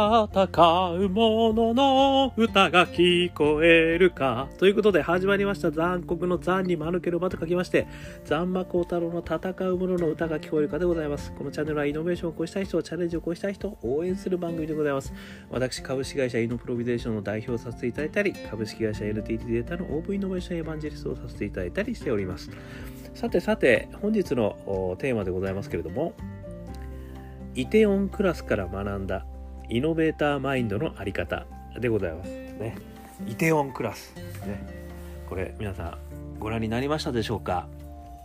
戦う者の歌が聞こえるか。ということで始まりました残酷の残に間抜ける間と書きまして、残魔高太郎の戦う者の歌が聞こえるかでございます。このチャンネルはイノベーションを起こしたい人、チャレンジを起こしたい人を応援する番組でございます。私、株式会社イノプロビゼーションの代表をさせていただいたり、株式会社 NTT データのオープンイノベーションエヴァンジェリストをさせていただいたりしております。さてさて、本日のテーマでございますけれども、イテオンクラスから学んだイノベーターマインドのあり方でございますね。イテオンクラスね。これ皆さんご覧になりましたでしょうか？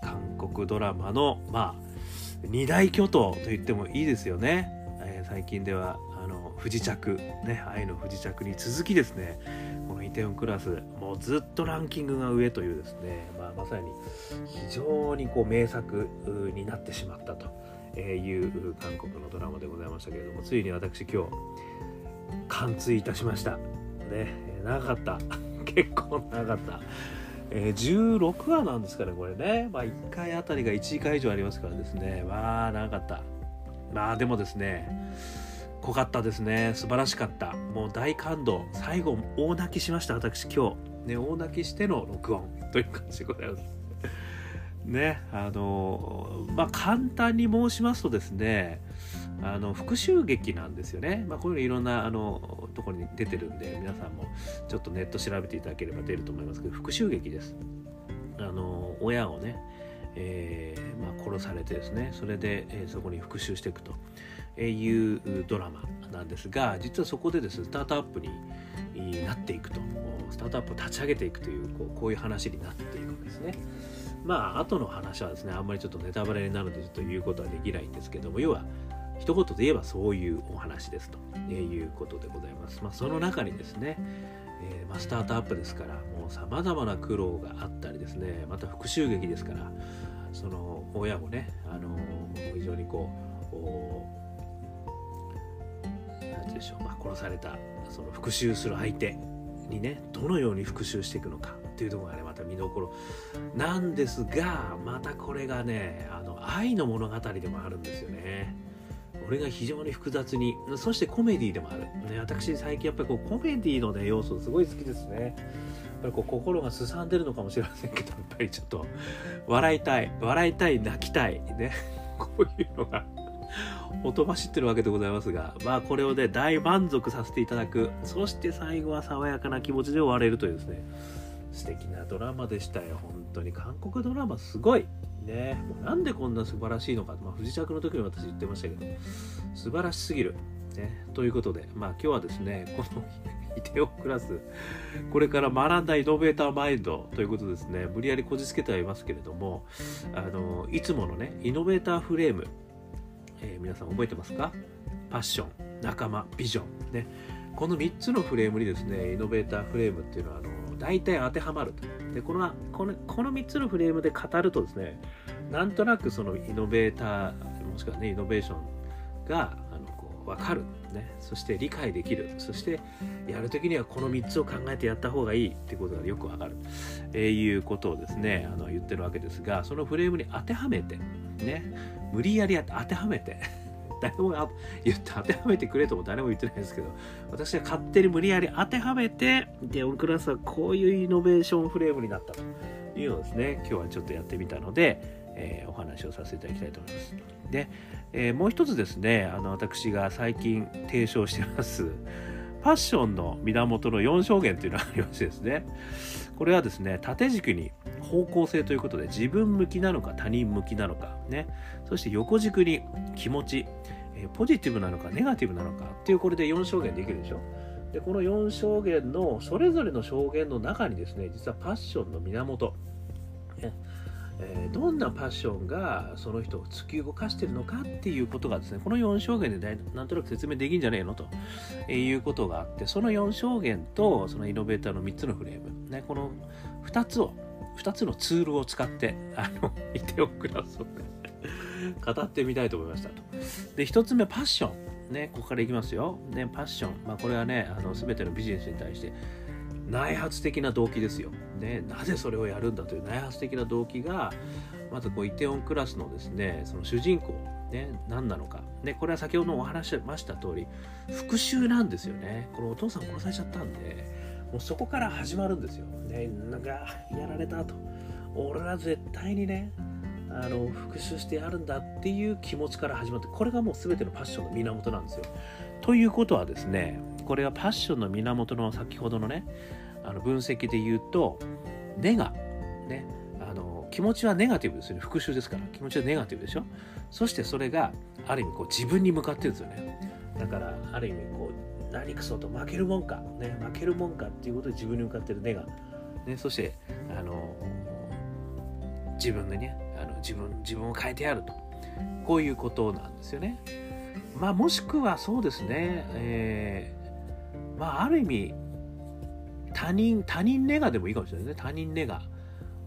韓国ドラマのまあ二大巨頭と言ってもいいですよね。えー、最近ではあの不時着ね愛の不時着に続きですねこのイテウォンクラスもうずっとランキングが上というですね、まあ、まさに非常にこう名作になってしまったと。えいう韓国のドラマでございましたけれどもついに私今日完追いたしました。ね長かった。結構長かった、えー、16話なんですかねこれね。まあ1回あたりが1時間以上ありますからですね。まあ長かった。まあでもですね濃かったですね。素晴らしかった。もう大感動。最後大泣きしました私今日。ね大泣きしての録音という感じでございます。ねあのまあ簡単に申しますとですねあの復讐劇なんですよね、まあ、こういうのいろんなあのところに出てるんで皆さんもちょっとネット調べていただければ出ると思いますけど復讐劇ですあの親をね、えー、まあ、殺されてですねそれで、えー、そこに復讐していくというドラマなんですが実はそこでですスタートアップになっていくとスタートアップを立ち上げていくというこうこういう話になっていくわけですね。まあ後の話はですねあんまりちょっとネタバレになるのでちょっと言うことはできないんですけども要は一言で言えばそういうお話ですということでございます。まあ、その中にですね、えー、ま、スタートアップですからもうさまざまな苦労があったりですねまた復讐劇ですからその親もね、あのー、非常にこう何て言うでしょう、まあ、殺されたその復讐する相手にねどのように復讐していくのかっていうところがねまた見どころ。なんですがまたこれがねあの愛の物語でもあるんですよね。俺が非常に複雑にそしてコメディでもある、ね、私最近やっぱりこうコメディのね要素すごい好きですね。やっぱこう心がすさんでるのかもしれませんけどやっぱりちょっと笑いたい笑いたい泣きたいね。こういうのがほとばしってるわけでございますがまあこれをね大満足させていただく。そして最後は爽やかな気持ちで終われるというですね。素敵なドラマでしたよ。本当に韓国ドラマすごい。ね。もうなんでこんな素晴らしいのか、まあ、不時着の時に私言ってましたけど素晴らしすぎる、ね、ということでまあ今日はですねこのイテオクラスこれから学んだイノベーターマインドということですね。無理やりこじつけてはいますけれどもあのいつものねイノベーターフレーム、えー、皆さん覚えてますか？パッション仲間ビジョンね。この3つのフレームにですねイノベーターフレームっていうのはあの大体当てはまると。でこのこのこの3つのフレームで語るとですねなんとなくそのイノベーターもしくはねイノベーションがあのこう分かる、ね、そして理解できる。そしてやる時にはこの3つを考えてやった方がいいってことがよく分かる、えー、いうことをですねあの言ってるわけですがそのフレームに当てはめてね。無理やり当てはめて。誰も言って当てはめてくれとも誰も言ってないですけど私は勝手に無理やり当てはめてでオンクラスはこういうイノベーションフレームになったというのをですね今日はちょっとやってみたので、えー、お話をさせていただきたいと思います。で、えー、もう一つですねあの私が最近提唱してますファッションの源の4証言というのがありましてですねこれはですね縦軸に方向性ということで自分向きなのか他人向きなのかねそして横軸に気持ちえポジティブなのかネガティブなのかっていうこれで4証言できるでしょ？でこの4証言のそれぞれの証言の中にですね実はパッションの源、ね。えー、どんなパッションがその人を突き動かしてるのかっていうことがですねこの4証言でなんとなく説明できんじゃねえの？と。えいうことがあってその4証言とそのイノベーターの3つのフレーム、ね、この2つを2つのツールを使ってあのイテオクラスをね語ってみたいと思いましたと。で、1つ目、パッション。ね、ここからいきますよ。ね、パッション。まあ、これはね、あの全てのビジネスに対して内発的な動機ですよ。ね、なぜそれをやるんだという内発的な動機がまずこうイテオンクラスのですねその主人公ね何なのかねこれは先ほどお話しました通り復讐なんですよねこのお父さん殺されちゃったんでもうそこから始まるんですよ、ね、なんかやられたと俺は絶対にねあの復讐してやるんだっていう気持ちから始まってこれがもう全てのパッションの源なんですよ。ということはですねこれがパッションの源の先ほどのねあの分析で言うと根がねあの気持ちはネガティブですよね。復讐ですから。気持ちはネガティブでしょ。そしてそれがある意味こう自分に向かってるんですよね。だからある意味こう何くそと負けるもんか、ね、負けるもんかっていうことで自分に向かってる根が、ね、そしてあの自分でねあの自分自分を変えてやるとこういうことなんですよね。まあもしくはそうですね、えー、まあある意味他人他人ネガでもいいかもしれないね他人ネガ。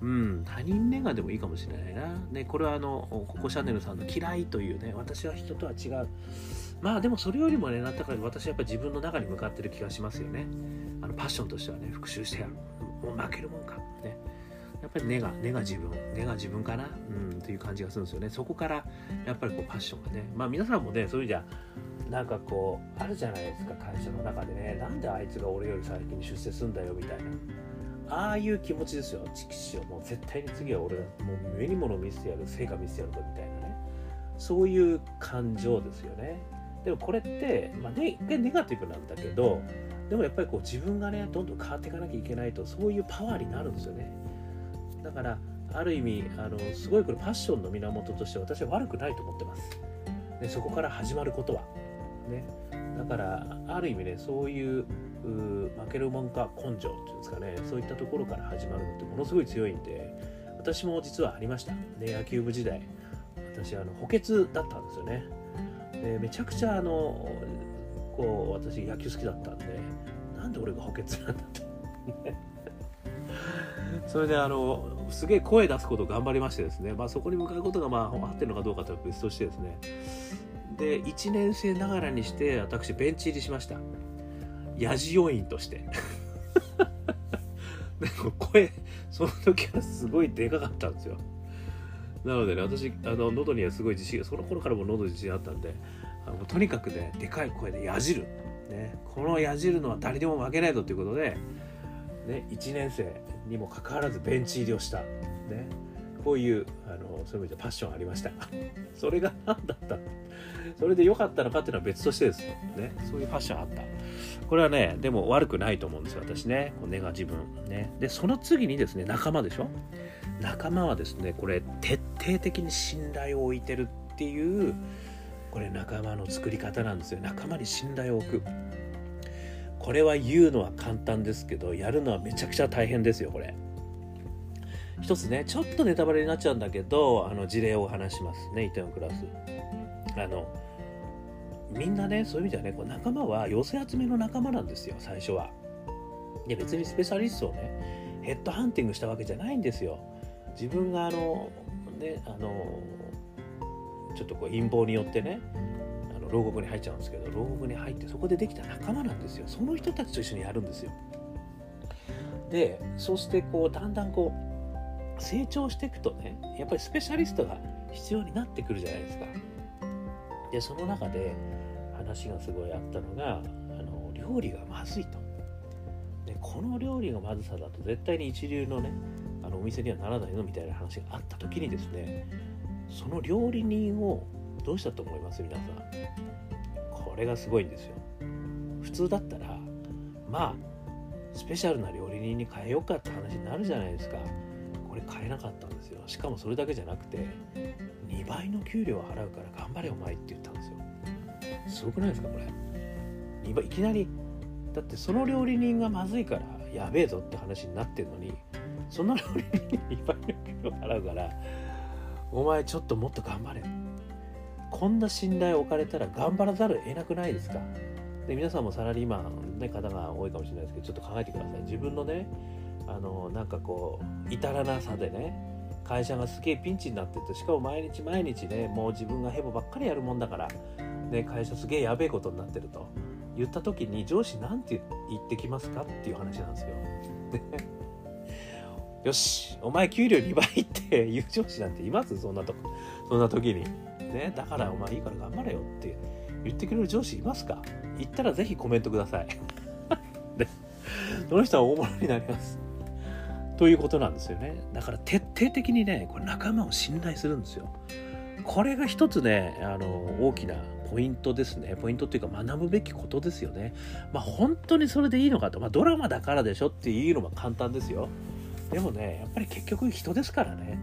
うん、他人ネガでもいいかもしれないな。ね、これはあの、ココシャネルさんの嫌いというね、私は人とは違う。まあでもそれよりもね、なんだか私はやっぱり自分の中に向かってる気がしますよね。あのパッションとしてはね、復讐してやる。もう負けるもんか。ね。やっぱり根が根が自分根が自分かな？うんっていう感じがするんですよね。そこからやっぱりこうパッションがね。まあ皆さんもねそういう意味じゃなんかこうあるじゃないですか会社の中でね。なんであいつが俺より先に出世すんだよみたいな。ああいう気持ちですよ。チキシをもう絶対に次は俺がもう目に物見せてやる成果見せてやるぞみたいなね。そういう感情ですよね。でもこれって、まあね、ネガティブなんだけどでもやっぱりこう自分がねどんどん変わっていかなきゃいけないとそういうパワーになるんですよね。だからある意味あのすごいこれパッションの源として私は悪くないと思ってます。でそこから始まることは。ね、だからある意味ねそういう負けるもんか根性っていうんですかね。そういったところから始まるのってものすごい強いんで私も実はありました、ね、野球部時代。私あの補欠だったんですよね。でめちゃくちゃあのこう私野球好きだったんでなんで俺が補欠なんだと。それであのすげえ声出すことを頑張りましてですね、まあ、そこに向かうことがまあ合ってるのかどうかとは別としてですね。で1年生ながらにして私ベンチ入りしました。ヤジ要員として。でも声その時はすごいでかかったんですよ。なのでね私あの喉にはすごい自信その頃からも喉自信あったんであのとにかくねでかい声でやじる、ね、このやじるのは誰でも負けないぞということで、ね、1年生にもかかわらずベンチ入りをした、ね、こういうあのそういう意味でパッションありました。それが何だった？それで良かったのかっていうのは別としてです。ね。そういうファッションあった。これはねでも悪くないと思うんですよ私ね。こう根が自分。ね。でその次にですね仲間でしょ？仲間はですねこれ徹底的に信頼を置いてるっていうこれ仲間の作り方なんですよ。仲間に信頼を置く。これは言うのは簡単ですけどやるのはめちゃくちゃ大変ですよこれ。一つねちょっとネタバレになっちゃうんだけどあの事例を話しますねイテウォンクラス。あのみんなねそういう意味ではねこう仲間は寄せ集めの仲間なんですよ最初は。で別にスペシャリストをねヘッドハンティングしたわけじゃないんですよ。自分があのねあのちょっとこう陰謀によってね牢獄に入っちゃうんですけど牢獄に入ってそこでできた仲間なんですよ。その人たちと一緒にやるんですよ。でそしてこうだんだんこう成長していくとねやっぱりスペシャリストが必要になってくるじゃないですか。でその中で話がすごいあったのがあの料理がまずいと。でこの料理がまずさだと絶対に一流のねあのお店にはならないのみたいな話があった時にですねその料理人をどうしたと思います？皆さん。これがすごいんですよ。普通だったらまあスペシャルな料理人に変えようかって話になるじゃないですか。これ変えなかったんですよ。しかもそれだけじゃなくて2倍の給料を払うから頑張れお前って言ったんですよ。すごくないですかこれ。2倍いきなりだってその料理人がまずいからやべえぞって話になってんのにその料理人に2倍の給料払うからお前ちょっともっと頑張れこんな信頼を置かれたら頑張らざるを得なくないですか？で皆さんもサラリーマンの、方が多いかもしれないですけどちょっと考えてください。自分のねあのなんかこう至らなさでね会社がすげえピンチになっててしかも毎日毎日ねもう自分がヘボばっかりやるもんだから、ね、会社すげえやべえことになってると言った時に上司なんて言ってきますかっていう話なんですよ。よしお前給料2倍って言う上司なんています？そんなとこそんな時に。ねだからお前いいから頑張れよって言ってくれる上司いますか？言ったらぜひコメントください。でその人は大物になります。ということなんですよね。だから徹底的にねこれ仲間を信頼するんですよ。これが一つねあの大きなポイントですね。ポイントっていうか学ぶべきことですよね。まあ本当にそれでいいのかと、まあ、ドラマだからでしょっていうのは簡単ですよ。でもねやっぱり結局人ですからね。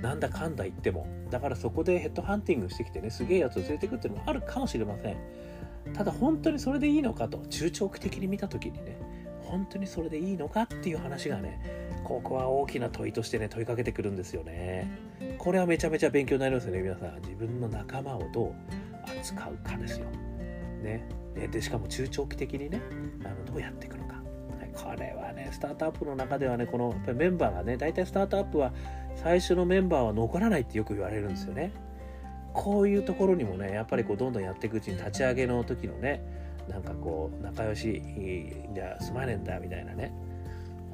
なんだかんだ言っても。だからそこでヘッドハンティングしてきてねすげえやつを連れてくっていうのもあるかもしれません。ただ本当にそれでいいのかと。中長期的に見た時にね本当にそれでいいのかっていう話がねここは大きな問いとしてね問いかけてくるんですよね。これはめちゃめちゃ勉強になりますよね皆さん。自分の仲間をどう扱うかですよ。ね。でしかも中長期的にねあのどうやっていくのか。これはねスタートアップの中ではねこのやっぱりメンバーがね大体スタートアップは最初のメンバーは残らないってよく言われるんですよね。こういうところにもねやっぱりこうどんどんやっていくうちに立ち上げの時のねなんかこう仲良しじゃすまねえんだみたいなね。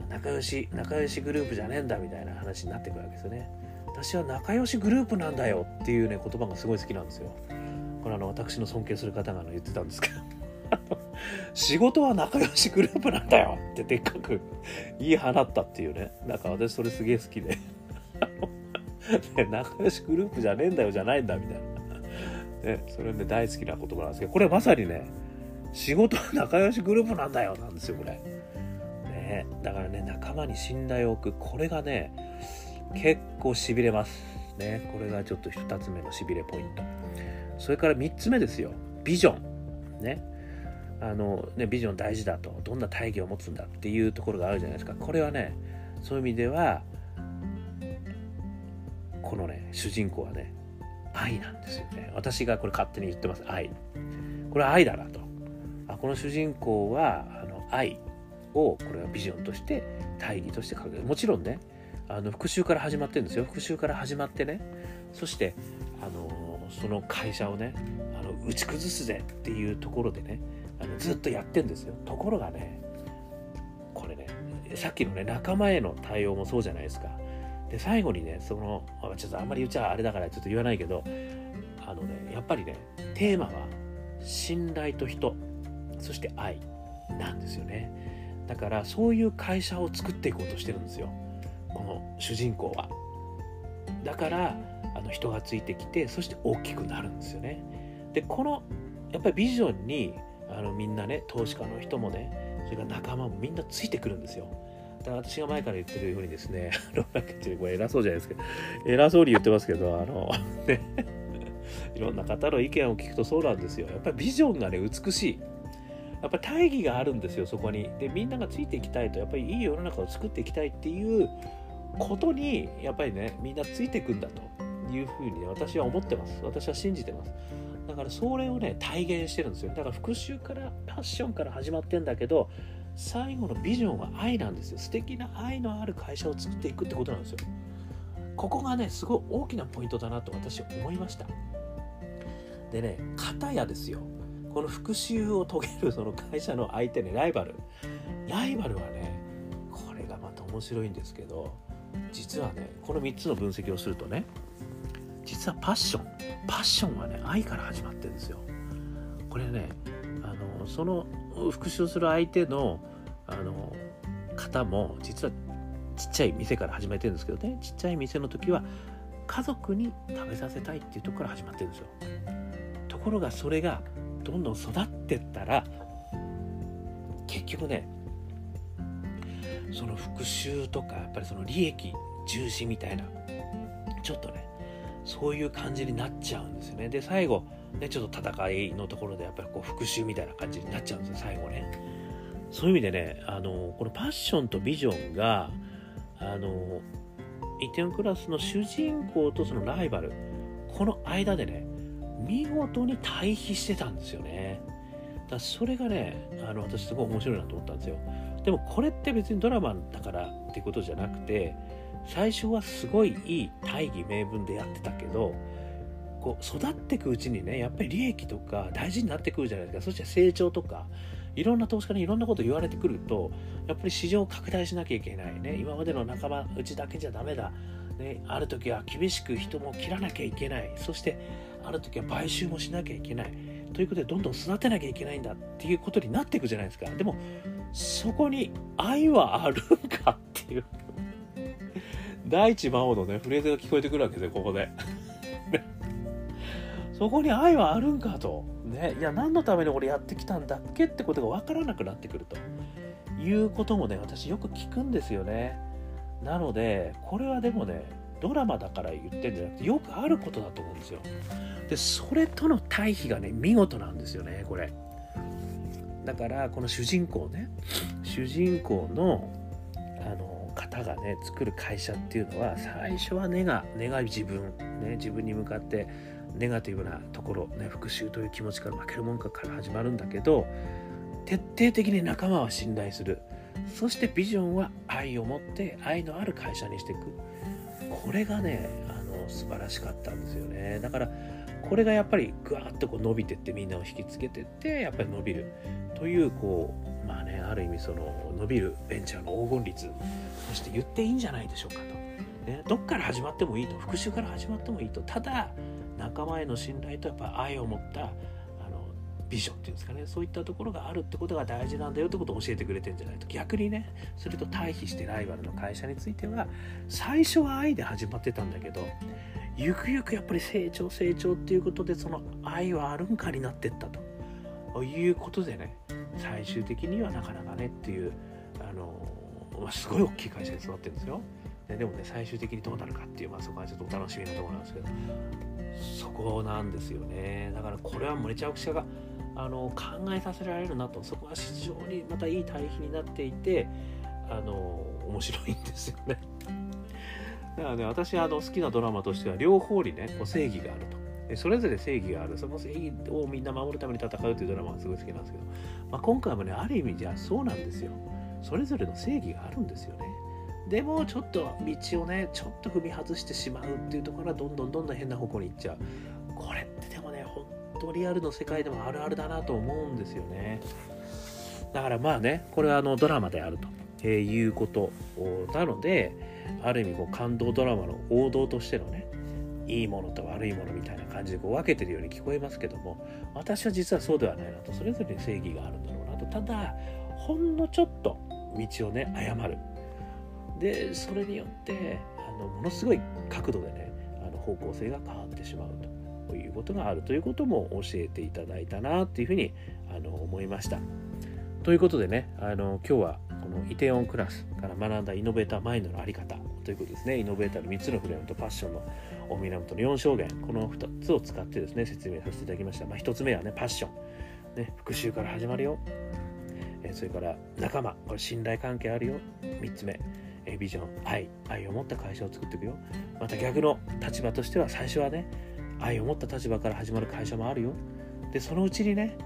仲良し仲良しグループじゃねえんだみたいな話になってくるわけですよね。私は仲良しグループなんだよっていうね言葉がすごい好きなんですよ。これあの私の尊敬する方が言ってたんですけど仕事は仲良しグループなんだよ。ってでっかく言い放ったっていうね。なんか私それすげえ好きで。ね、仲良しグループじゃねえんだよじゃないんだみたいな、ね、それね大好きな言葉なんですけどこれまさにね仕事は仲良しグループなんだよなんですよこれ、ね、だからね仲間に信頼を置く。これがね結構しびれます。ねこれがちょっと2つ目のしびれポイント。それから3つ目ですよ。ビジョン。ね。あのねビジョン大事だとどんな大義を持つんだっていうところがあるじゃないですか。これはねそういう意味ではこのね主人公はね愛なんですよね。私がこれ勝手に言ってます。愛。これは愛だなと。あこの主人公はあの愛をこれはビジョンとして大義として掲げる。もちろんねあの復讐から始まってるんですよ。復讐から始まってねそしてあのその会社をねあの打ち崩すぜっていうところでねあのずっとやってんですよ。ところがねこれねさっきのね仲間への対応もそうじゃないですか。で最後にねそのちょっとあんまり言っちゃあれだからちょっと言わないけどあのねやっぱりねテーマは信頼と人そして愛なんですよね。だからそういう会社を作っていこうとしてるんですよ。この主人公は。だからあの人がついてきてそして大きくなるんですよね。でこのやっぱりビジョンにあのみんなね投資家の人もねそれから仲間もみんなついてくるんですよ。だから私が前から言ってるようにですね あのこれ偉そうじゃないですか偉そうに言ってますけどあのね いろんな方の意見を聞くとそうなんですよ。やっぱりビジョンがね美しい。やっぱり大義があるんですよそこに。でみんながついていきたいとやっぱりいい世の中を作っていきたいっていうことにやっぱりねみんなついていくんだというふうに、ね、私は思ってます。私は信じてます。だからそれをね体現してるんですよ。だから復讐からパッションから始まってんだけど最後のビジョンは愛なんですよ。素敵な愛のある会社を作っていくってことなんですよ。ここがねすごい大きなポイントだなと私は思いました。でね片やですよ。この復讐を遂げるその会社の相手ねライバル。ライバルはねこれがまた面白いんですけど実はねこの3つの分析をするとね実はパッションパッションはね愛から始まってるんですよ。これねあのその復讐する相手のあの方も実はちっちゃい店から始めてるんですけどね。ちっちゃい店の時は家族に食べさせたいっていうところから始まってるんですよ。ところがそれがどんどん育ってったら結局ねその復讐とかやっぱりその利益重視みたいなちょっとねそういう感じになっちゃうんですよね。で最後ねちょっと戦いのところでやっぱりこう復讐みたいな感じになっちゃうんですよ最後ね。そういう意味でねあのこのパッションとビジョンがあのイテオンクラスの主人公とそのライバルこの間でね見事に対比してたんですよね。だそれがねあの私すごい面白いなと思ったんですよ。でもこれって別にドラマだからってことじゃなくて最初はすごいいい大義名分でやってたけどこう育っていくうちにねやっぱり利益とか大事になってくるじゃないですか。そして成長とかいろんな投資家にいろんなこと言われてくるとやっぱり市場を拡大しなきゃいけないね。今までの仲間うちだけじゃダメだ、ね、ある時は厳しく人も切らなきゃいけない。そしてある時は買収もしなきゃいけない。ということでどんどん育てなきゃいけないんだっていうことになっていくじゃないですか。でもそこに愛はあるんかっていう。第一魔王のねフレーズが聞こえてくるわけですよここで。そこに愛はあるんかと。ねいや何のために俺やってきたんだっけってことが分からなくなってくると。いうこともね私よく聞くんですよね。なのでこれはでもねドラマだから言ってんじゃなくてよくあることだと思うんですよ。でそれとの対比がね見事なんですよねこれ。だからこの主人公ね主人公のあの方がね作る会社っていうのは最初は根が根が自分、ね、自分に向かってネガティブなところ、ね、復讐という気持ちから負けるもんかから始まるんだけど徹底的に仲間は信頼する。そしてビジョンは愛を持って愛のある会社にしていく。これがねあの素晴らしかったんですよね。だからこれがやっぱりぐわっとこう伸びてってみんなを引きつけてってやっぱり伸びる。というこうまあねある意味その伸びるベンチャーの黄金率そして言っていいんじゃないでしょうかと、ね、どっから始まってもいいと復讐から始まってもいいとただ仲間への信頼とやっぱ愛を持ったあのビジョンっていうんですかねそういったところがあるってことが大事なんだよってことを教えてくれてんじゃないと。逆にねそれと対比してライバルの会社については最初は愛で始まってたんだけどゆくゆくやっぱり成長成長っていうことでその愛はあるんかになってったと。いうことでね最終的にはなかなかねっていうあのすごい大きい会社に育ってるんですよ。でもね最終的にどうなるかっていう、まあ、そこはちょっとお楽しみなところなんですけどそこなんですよね。だからこれはめちゃくちゃあの考えさせられるなとそこは非常にまたいい対比になっていてあの面白いんですよね。だからね私あの好きなドラマとしては両方にねこう正義があると。それぞれ正義がある。その正義をみんな守るために戦うというドラマがすごい好きなんですけど、まあ、今回もねある意味じゃそうなんですよ。それぞれの正義があるんですよね。でもちょっと道をねちょっと踏み外してしまうっていうところはどんどんどんどん変な方向に行っちゃう。これってでもね本当リアルの世界でもあるあるだなと思うんですよね。だからまあねこれはあのドラマであると。いうことなのである意味こう感動ドラマの王道としてのねいいものと悪いものみたいな感じでこう分けてるように聞こえますけども私は実はそうではないなとそれぞれに正義があるんだろうなとただほんのちょっと道をね誤るでそれによってあのものすごい角度でねあの方向性が変わってしまうということがあるということも教えていただいたなっていうふうにあの思いました。ということでねあの今日はこのイテオンクラスから学んだイノベーターマインドの在り方ということですね。イノベーターの3つのフレームとパッションの源の4証言。この2つを使ってですね説明させていただきました、まあ、1つ目はねパッション、ね、復習から始まるよ。えそれから仲間。これ信頼関係あるよ。3つ目。えビジョン。愛。愛を持った会社を作っていくよ。また逆の立場としては最初はね愛を持った立場から始まる会社もあるよ。でそのうちにね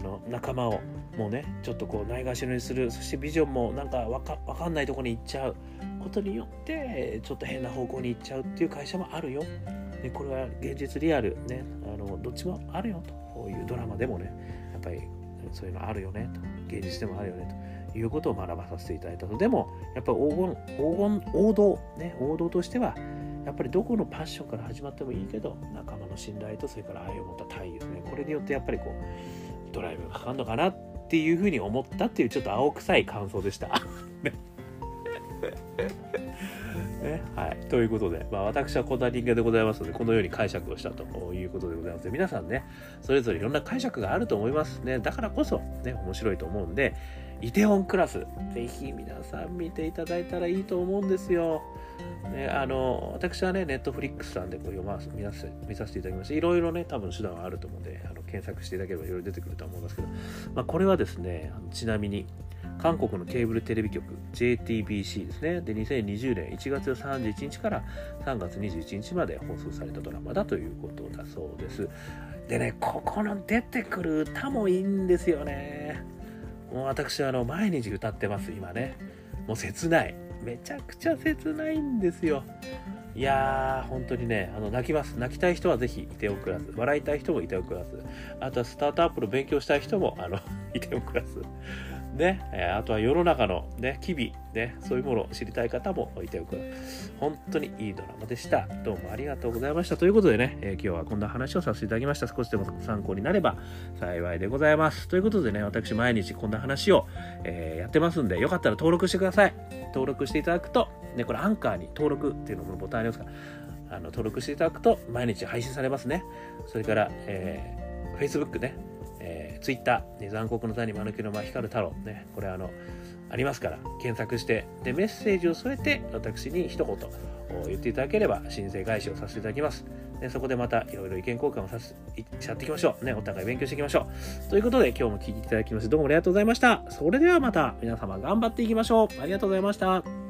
あの仲間をもうねちょっとこうないがしろにする。そしてビジョンもなんかわかかんないとこに行っちゃうことによってちょっと変な方向に行っちゃうっていう会社もあるよ。でこれは現実リアル。ねあのどっちもあるよと。いうドラマでもねやっぱりそういうのあるよねと。現実でもあるよねと。いうことを学ばさせていただいたと。でもやっぱり黄金黄金王道。ね王道としてはやっぱりどこのパッションから始まってもいいけど仲間の信頼とそれから愛を持った大義ですね。これによってやっぱりこうドライブがかかるのかなってっていうふうに思ったっていうちょっと青臭い感想でした。ね、はい。ということで、まあ私はこんな人間でございますので、このように解釈をしたということでございます。皆さんね、それぞれいろんな解釈があると思いますね。だからこそ、ね、面白いと思うんで、イテウォンクラス、ぜひ皆さん見ていただいたらいいと思うんですよ。ね、あの私はね、ネットフリックスさんでこう読ま見させ見させていただきまして、いろいろね、多分手段はあると思うんで、あの検索していただければいろいろ出てくると思いますけど、まあ、これはですね、ちなみに、韓国のケーブルテレビ局 JTBC ですね。で、2020年1月31日から3月21日まで放送されたドラマだということだそうです。でね、ここの出てくる歌もいいんですよね。もう私はあの毎日歌ってます、今ね。もう切ない。めちゃくちゃ切ないんですよ。いやー本当にねあの泣きます泣きたい人はぜひいておくらず笑いたい人もいておくらずあとはスタートアップの勉強したい人もあの いておくらずね、えあとは世の中のね、機微、ね、そういうものを知りたい方もいておく。本当にいいドラマでした。どうもありがとうございました。ということでね、えー、今日はこんな話をさせていただきました。少しでも参考になれば幸いでございます。ということでね、私毎日こんな話を、えー、やってますんで、よかったら登録してください。登録していただくと、ね、これアンカーに登録っていうののボタンありますから、あの登録していただくと毎日配信されますね。それから、えー、Facebook ね、えー、Twitter、ね、残酷の谷間抜きの間光る太郎、ね、これあの、ありますから、検索して、で、メッセージを添えて、私に一言言っていただければ、申請返しをさせていただきます。でそこでまたいろいろ意見交換をさせいしゃっていきましょう。ね、お互い勉強していきましょう。ということで、今日も聞いていただきまして、どうもありがとうございました。それではまた、皆様頑張っていきましょう。ありがとうございました。